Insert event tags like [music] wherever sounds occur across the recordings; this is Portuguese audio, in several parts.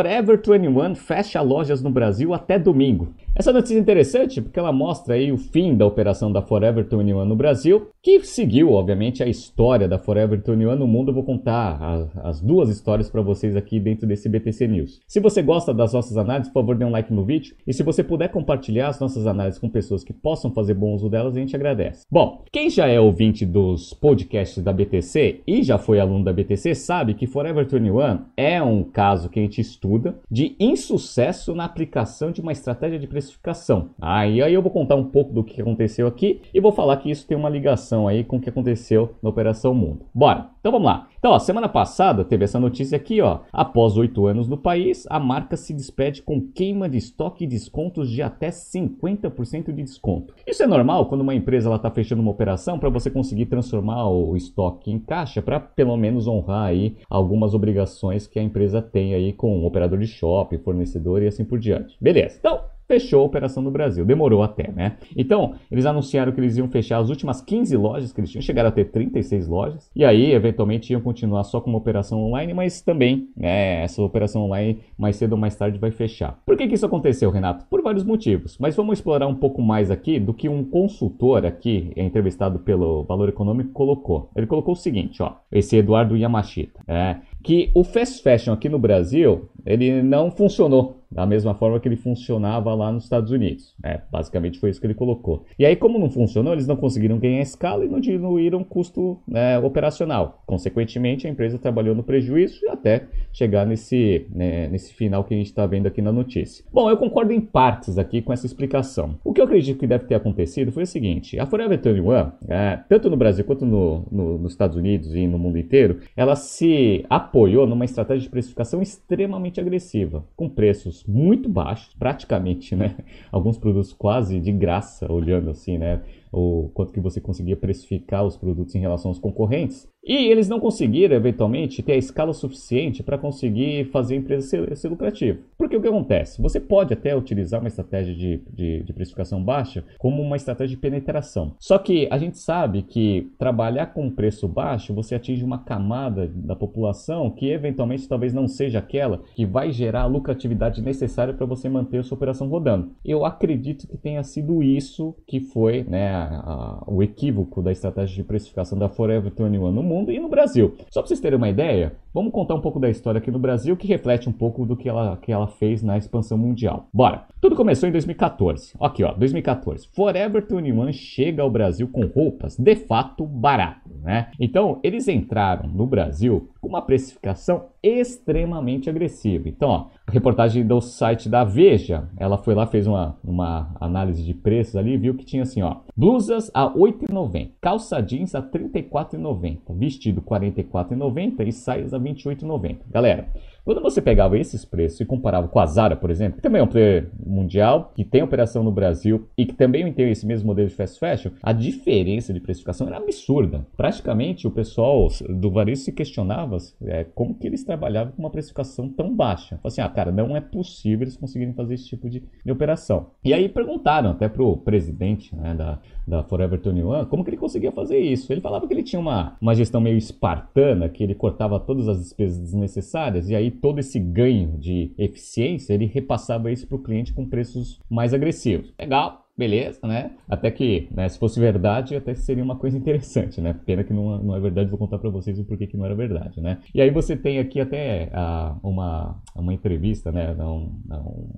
Forever 21 fecha lojas no Brasil até domingo. Essa notícia é interessante porque ela mostra aí o fim da operação da Forever 21 no Brasil, que seguiu, obviamente, a história da Forever 21 no mundo. Eu vou contar as, as duas histórias para vocês aqui dentro desse BTC News. Se você gosta das nossas análises, por favor, dê um like no vídeo. E se você puder compartilhar as nossas análises com pessoas que possam fazer bom uso delas, a gente agradece. Bom, quem já é ouvinte dos podcasts da BTC e já foi aluno da BTC sabe que Forever 21 é um caso que a gente estuda de insucesso na aplicação de uma estratégia de precificação. Aí, aí eu vou contar um pouco do que aconteceu aqui e vou falar que isso tem uma ligação aí com o que aconteceu na Operação Mundo. Bora! Então vamos lá. Então, ó, semana passada teve essa notícia aqui, ó. Após oito anos no país, a marca se despede com queima de estoque e descontos de até 50% de desconto. Isso é normal quando uma empresa está fechando uma operação para você conseguir transformar o estoque em caixa para pelo menos honrar aí algumas obrigações que a empresa tem aí com o operador de shopping, fornecedor e assim por diante. Beleza. Então, fechou a operação no Brasil. Demorou até, né? Então, eles anunciaram que eles iam fechar as últimas 15 lojas que eles tinham, chegaram a ter 36 lojas, e aí, eventualmente, iam continuar só com uma operação online, mas também, né, essa operação online, mais cedo ou mais tarde, vai fechar. Por que, que isso aconteceu, Renato? Por vários motivos, mas vamos explorar um pouco mais aqui do que um consultor aqui, entrevistado pelo Valor Econômico, colocou. Ele colocou o seguinte, ó, esse Eduardo Yamashita, é, que o fast fashion aqui no Brasil, ele não funcionou da mesma forma que ele funcionava lá nos Estados Unidos. É, basicamente foi isso que ele colocou. E aí, como não funcionou, eles não conseguiram ganhar escala e não diminuíram o custo né, operacional. Consequentemente, a empresa trabalhou no prejuízo até chegar nesse, né, nesse final que a gente está vendo aqui na notícia. Bom, eu concordo em partes aqui com essa explicação. O que eu acredito que deve ter acontecido foi o seguinte: a Forever 21, é, tanto no Brasil quanto no, no, nos Estados Unidos e no mundo inteiro, ela se apoiou numa estratégia de precificação extremamente agressiva, com preços muito baixos, praticamente, né? Alguns produtos quase de graça, olhando assim, né? O quanto que você conseguia precificar os produtos em relação aos concorrentes. E eles não conseguiram, eventualmente, ter a escala suficiente para conseguir fazer a empresa ser, ser, lucrativa. Porque o que acontece? Você pode até utilizar uma estratégia de, de, de, precificação baixa como uma estratégia de penetração. Só que a gente sabe que trabalhar com preço baixo, você atinge uma camada da população que, eventualmente, talvez não seja aquela que vai gerar a lucratividade necessária para você manter a sua operação rodando. Eu acredito que tenha sido isso que foi né, a, o equívoco da estratégia de precificação da Forever 21 no mundo e no Brasil. Só para vocês terem uma ideia, vamos contar um pouco da história aqui no Brasil que reflete um pouco do que ela, que ela fez na expansão mundial. Bora! Tudo começou em 2014. Aqui, ó, 2014. Forever 21 chega ao Brasil com roupas de fato baratas, né? Então, eles entraram no Brasil com uma precificação extremamente agressiva. Então, ó, reportagem do site da Veja, ela foi lá, fez uma, uma análise de preços ali, viu que tinha assim, ó, blusas a R$ 8,90, calça jeans a R$ 34,90, vestido R$ 44,90 e saias a 28,90. Galera, quando você pegava esses preços e comparava com a Zara, por exemplo, que também é um player mundial, que tem operação no Brasil e que também tem esse mesmo modelo de fast fashion, a diferença de precificação era absurda. Praticamente o pessoal do varejo se questionava é, como que eles trabalhavam com uma precificação tão baixa. Falei assim, ah, cara, não é possível eles conseguirem fazer esse tipo de, de operação. E aí perguntaram até pro presidente né, da, da Forever 21 como que ele conseguia fazer isso. Ele falava que ele tinha uma, uma gestão meio espartana, que ele cortava todas as despesas desnecessárias e aí todo esse ganho de eficiência, ele repassava isso para o cliente com preços mais agressivos. Legal, beleza, né? Até que, né, se fosse verdade, até seria uma coisa interessante, né? Pena que não, não é verdade, vou contar para vocês o porquê que não era verdade, né? E aí você tem aqui até uh, uma, uma entrevista, né? Não, não,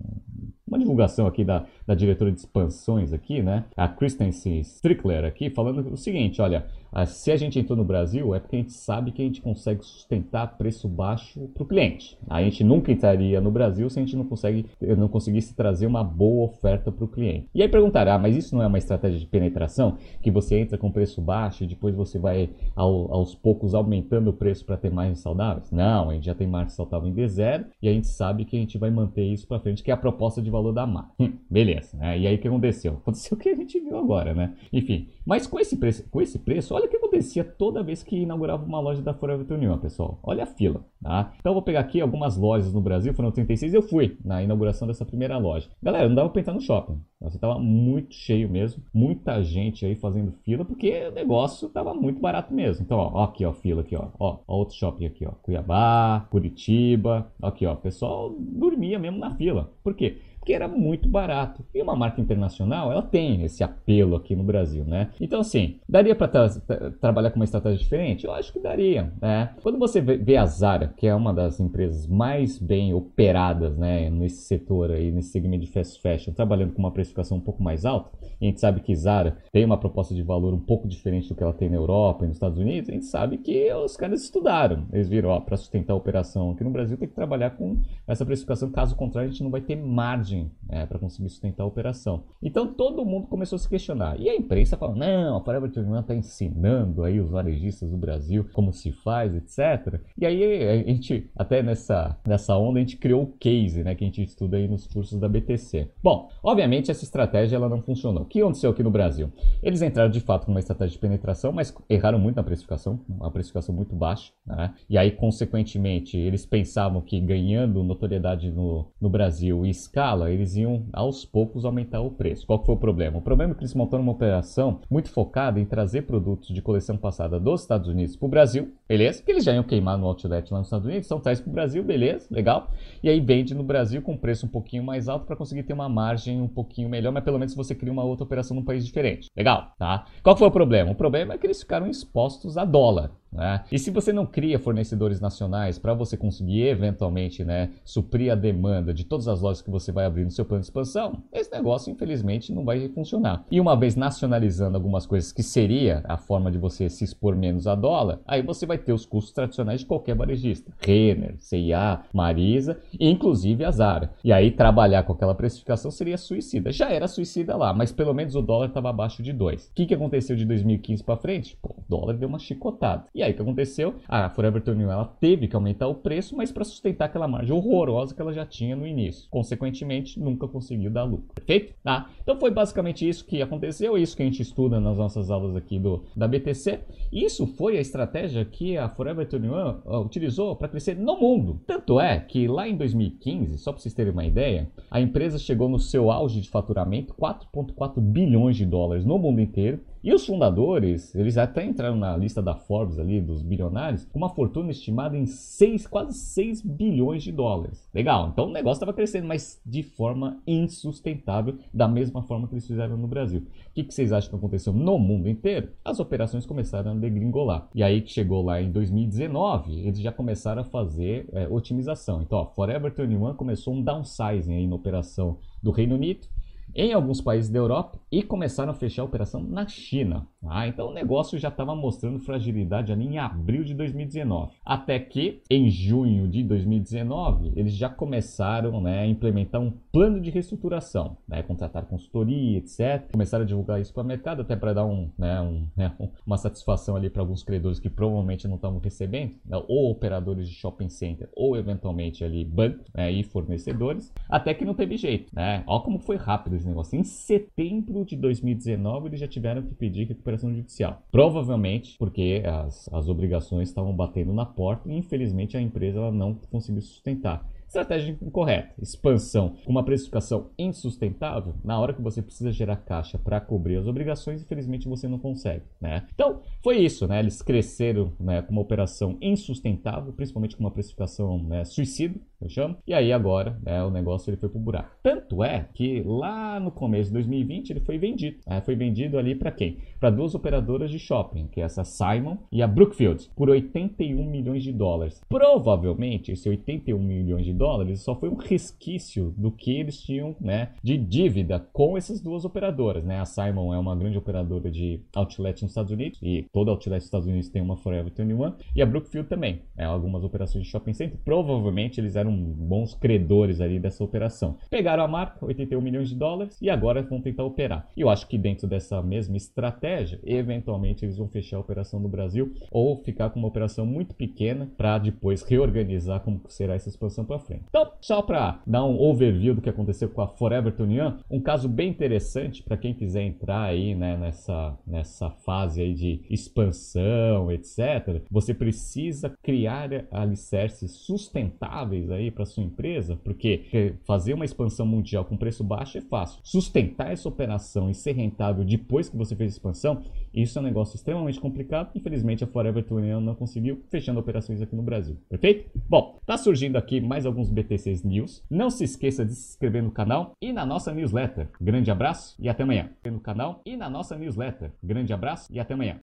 uma divulgação aqui da, da diretora de expansões aqui, né? A Kristen Strickler aqui, falando o seguinte, olha, ah, se a gente entrou no Brasil é porque a gente sabe que a gente consegue sustentar preço baixo para o cliente. A gente nunca entraria no Brasil se a gente não, consegue, não conseguisse trazer uma boa oferta para o cliente. E aí perguntará, ah, mas isso não é uma estratégia de penetração? Que você entra com preço baixo e depois você vai ao, aos poucos aumentando o preço para ter mais saudáveis? Não, a gente já tem marca saudável em D0 e a gente sabe que a gente vai manter isso para frente, que é a proposta de valor valor da marca. Hum, beleza, né? E aí o que aconteceu? Aconteceu o que a gente viu agora, né? Enfim, mas com esse preço, com esse preço Olha o que acontecia toda vez que inaugurava uma loja da Forever 21, pessoal. Olha a fila, tá? Então eu vou pegar aqui algumas lojas no Brasil, foram 36, eu fui na inauguração dessa primeira loja. Galera, não dava pra entrar no shopping. Você tava muito cheio mesmo, muita gente aí fazendo fila, porque o negócio tava muito barato mesmo. Então, ó, ó aqui, ó, fila aqui, ó, ó, outro shopping aqui, ó, Cuiabá, Curitiba, aqui, ó, o pessoal dormia mesmo na fila. Por quê? porque era muito barato. E uma marca internacional, ela tem esse apelo aqui no Brasil, né? Então, assim, daria para tra trabalhar com uma estratégia diferente? Eu acho que daria, né? Quando você vê a Zara, que é uma das empresas mais bem operadas, né, nesse setor aí, nesse segmento de fast fashion, trabalhando com uma precificação um pouco mais alta, e a gente sabe que Zara tem uma proposta de valor um pouco diferente do que ela tem na Europa e nos Estados Unidos, a gente sabe que os caras estudaram. Eles viram, ó, para sustentar a operação aqui no Brasil tem que trabalhar com essa precificação, caso contrário a gente não vai ter margem margem é, para conseguir sustentar a operação. Então todo mundo começou a se questionar. E a imprensa falou: não, a Forever 21 está ensinando aí os varejistas do Brasil como se faz, etc. E aí a gente, até nessa, nessa onda, a gente criou o case né, que a gente estuda aí nos cursos da BTC. Bom, obviamente essa estratégia ela não funcionou. O que aconteceu aqui no Brasil? Eles entraram de fato com uma estratégia de penetração, mas erraram muito na precificação, uma precificação muito baixa. Né? E aí, consequentemente, eles pensavam que ganhando notoriedade no, no Brasil e escala, eles iam aos poucos aumentar o preço. Qual foi o problema? O problema é que eles montaram uma operação muito focada em trazer produtos de coleção passada dos Estados Unidos para o Brasil, beleza? Porque eles já iam queimar no outlet lá nos Estados Unidos, então traz para o Brasil, beleza, legal. E aí vende no Brasil com preço um pouquinho mais alto para conseguir ter uma margem um pouquinho melhor, mas pelo menos você cria uma outra operação num país diferente. Legal, tá? Qual foi o problema? O problema é que eles ficaram expostos a dólar. Né? E se você não cria fornecedores nacionais para você conseguir eventualmente né, suprir a demanda de todas as lojas que você vai abrir no seu plano de expansão, esse negócio infelizmente não vai funcionar. E uma vez nacionalizando algumas coisas que seria a forma de você se expor menos a dólar, aí você vai ter os custos tradicionais de qualquer varejista, Renner, CIA, Marisa e inclusive a Zara. E aí trabalhar com aquela precificação seria suicida. Já era suicida lá, mas pelo menos o dólar estava abaixo de 2. O que, que aconteceu de 2015 para frente? Pô, o dólar deu uma chicotada. E aí o que aconteceu? A Forever 21 ela teve que aumentar o preço, mas para sustentar aquela margem horrorosa que ela já tinha no início. Consequentemente, nunca conseguiu dar lucro. Perfeito? Tá? Então foi basicamente isso que aconteceu, isso que a gente estuda nas nossas aulas aqui do, da BTC. Isso foi a estratégia que a Forever 21 uh, utilizou para crescer no mundo. Tanto é que lá em 2015, só para vocês terem uma ideia, a empresa chegou no seu auge de faturamento 4,4 bilhões de dólares no mundo inteiro e os fundadores, eles até entraram na lista da Forbes ali, dos bilionários, com uma fortuna estimada em 6, quase 6 bilhões de dólares. Legal, então o negócio estava crescendo, mas de forma insustentável, da mesma forma que eles fizeram no Brasil. O que, que vocês acham que aconteceu no mundo inteiro? As operações começaram a degringolar. E aí que chegou lá em 2019, eles já começaram a fazer é, otimização. Então, ó, Forever 21 começou um downsizing aí na operação do Reino Unido em alguns países da Europa e começaram a fechar a operação na China. Ah, então o negócio já estava mostrando fragilidade ali em abril de 2019. Até que em junho de 2019 eles já começaram né, a implementar um plano de reestruturação, né, contratar consultoria, etc. Começaram a divulgar isso para o mercado até para dar um, né, um, né, [laughs] uma satisfação ali para alguns credores que provavelmente não estavam recebendo, né, ou operadores de shopping center, ou eventualmente ali bancos né, e fornecedores, até que não teve jeito. Né? Olha como foi rápido negócio. Em setembro de 2019, eles já tiveram que pedir recuperação judicial. Provavelmente porque as, as obrigações estavam batendo na porta e, infelizmente, a empresa não conseguiu sustentar. Estratégia incorreta. Expansão com uma precificação insustentável, na hora que você precisa gerar caixa para cobrir as obrigações, infelizmente você não consegue. Né? Então, foi isso. Né? Eles cresceram né, com uma operação insustentável, principalmente com uma precificação né, suicida, eu. E aí agora né, o negócio ele foi pro buraco. Tanto é que lá no começo de 2020 ele foi vendido. Né? Foi vendido ali para quem? Para duas operadoras de shopping, que é essa Simon e a Brookfield, por 81 milhões de dólares. Provavelmente esse 81 milhões de dólares só foi um resquício do que eles tinham né, de dívida com essas duas operadoras. Né? A Simon é uma grande operadora de outlet nos Estados Unidos e toda outlet nos Estados Unidos tem uma Forever 21 e a Brookfield também. É algumas operações de shopping center. Provavelmente eles eram bons credores ali dessa operação. Pegaram a marca, 81 milhões de dólares, e agora vão tentar operar. E eu acho que dentro dessa mesma estratégia, eventualmente eles vão fechar a operação no Brasil ou ficar com uma operação muito pequena para depois reorganizar como será essa expansão para frente. Então, só para dar um overview do que aconteceu com a Forever 21, um caso bem interessante para quem quiser entrar aí né, nessa, nessa fase aí de expansão, etc. Você precisa criar alicerces sustentáveis aí para sua empresa, porque fazer uma expansão mundial com preço baixo é fácil. Sustentar essa operação e ser rentável depois que você fez a expansão, isso é um negócio extremamente complicado. Infelizmente a Forever 21 não conseguiu, fechando operações aqui no Brasil. Perfeito? Bom, tá surgindo aqui mais alguns BTCs News. Não se esqueça de se inscrever no canal e na nossa newsletter. Grande abraço e até amanhã. No canal e na nossa newsletter. Grande abraço e até amanhã.